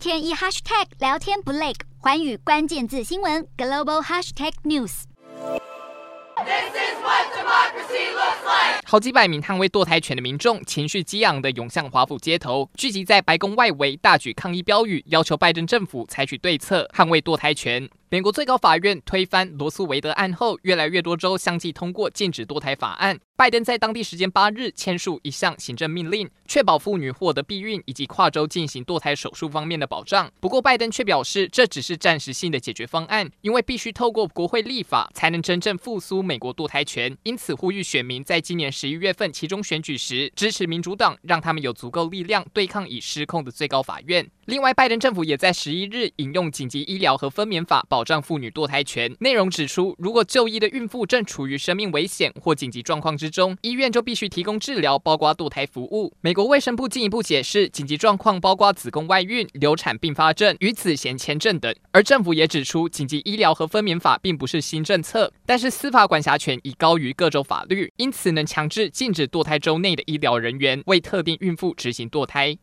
天一 hashtag 聊天不累，环宇关键字新闻 global hashtag news。This is what democracy looks like. 好几百名捍卫堕胎权的民众情绪激昂地涌向华府街头，聚集在白宫外围，大举抗议标语，要求拜登政府采取对策，捍卫堕胎权。美国最高法院推翻罗诉韦德案后，越来越多州相继通过禁止堕胎法案。拜登在当地时间八日签署一项行政命令，确保妇女获得避孕以及跨州进行堕胎手术方面的保障。不过，拜登却表示这只是暂时性的解决方案，因为必须透过国会立法才能真正复苏美国堕胎权。因此，呼吁选民在今年十一月份其中选举时支持民主党，让他们有足够力量对抗已失控的最高法院。另外，拜登政府也在十一日引用紧急医疗和分娩法保障妇女堕胎权。内容指出，如果就医的孕妇正处于生命危险或紧急状况之中，医院就必须提供治疗，包括堕胎服务。美国卫生部进一步解释，紧急状况包括子宫外孕、流产并发症与子痫签证等。而政府也指出，紧急医疗和分娩法并不是新政策，但是司法管辖权已高于各州法律，因此能强制禁止堕胎州内的医疗人员为特定孕妇执行堕胎。